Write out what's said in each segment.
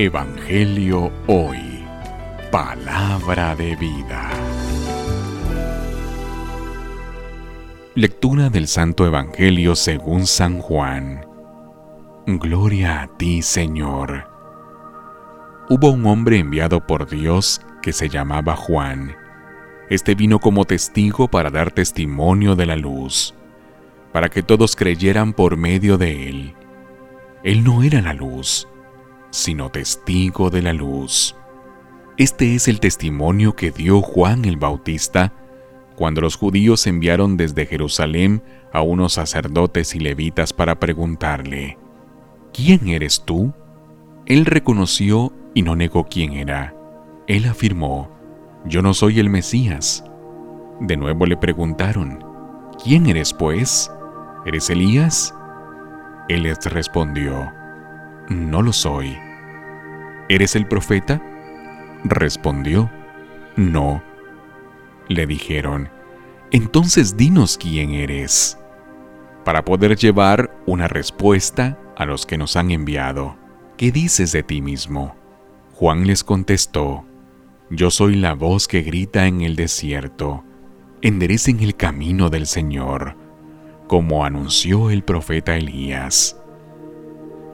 Evangelio Hoy. Palabra de vida. Lectura del Santo Evangelio según San Juan. Gloria a ti, Señor. Hubo un hombre enviado por Dios que se llamaba Juan. Este vino como testigo para dar testimonio de la luz, para que todos creyeran por medio de él. Él no era la luz, sino testigo de la luz. Este es el testimonio que dio Juan el Bautista cuando los judíos enviaron desde Jerusalén a unos sacerdotes y levitas para preguntarle, ¿quién eres tú? Él reconoció y no negó quién era. Él afirmó, yo no soy el Mesías. De nuevo le preguntaron, ¿quién eres pues? ¿Eres Elías? Él les respondió, no lo soy. ¿Eres el profeta? Respondió, no. Le dijeron, entonces dinos quién eres, para poder llevar una respuesta a los que nos han enviado. ¿Qué dices de ti mismo? Juan les contestó, yo soy la voz que grita en el desierto, enderecen el camino del Señor, como anunció el profeta Elías.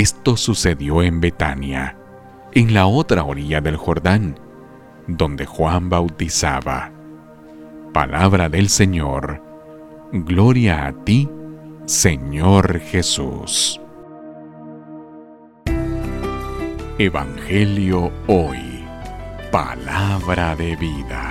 Esto sucedió en Betania, en la otra orilla del Jordán, donde Juan bautizaba. Palabra del Señor. Gloria a ti, Señor Jesús. Evangelio hoy. Palabra de vida.